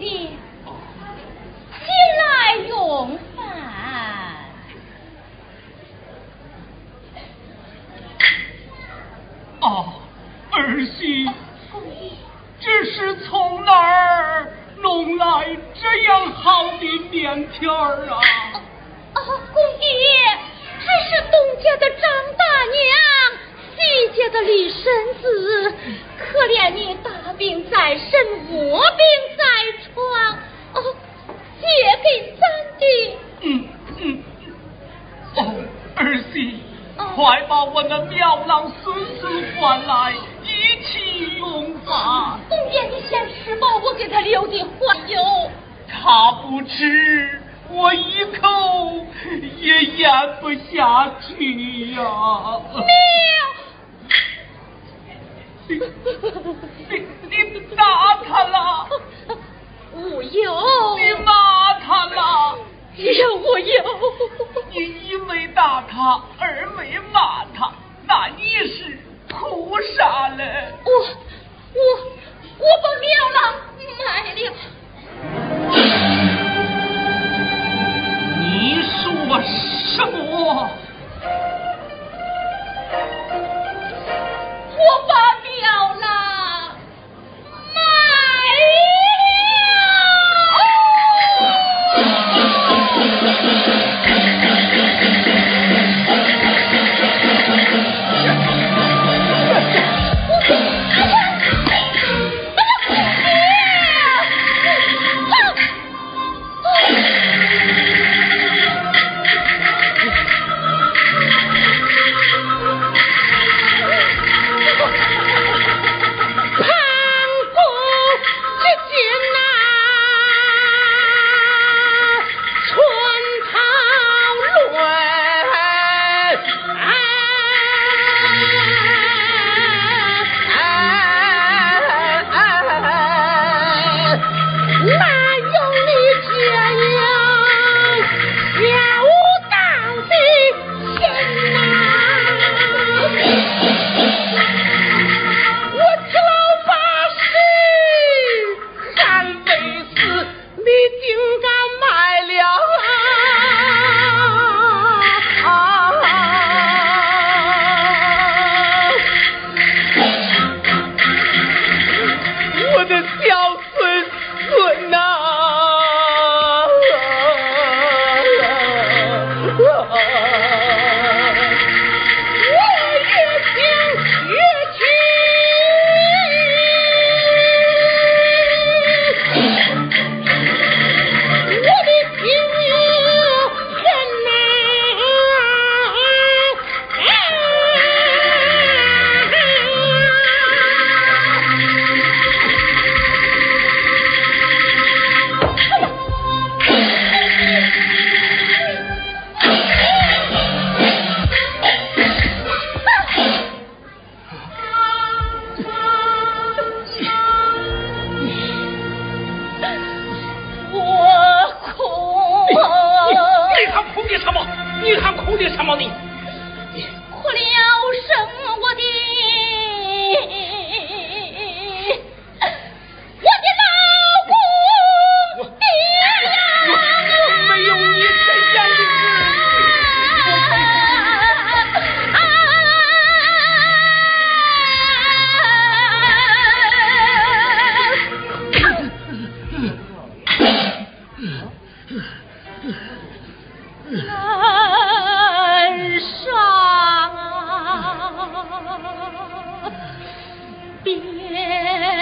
你用饭哦儿媳这是从哪儿弄来这样好的面条啊？啊公爹还是东家的张大娘西家的李婶子可怜你大病在身我病老狼，生死换来义气用事。东边你先吃吧，我给他留点荤油。他不吃，我一口也咽不下去呀。你，你，你打他了？我有，你骂他了？有我有，你一没打他，二没。你还哭的什么命？哭了，生我的。我的老公爹娘。南沙边。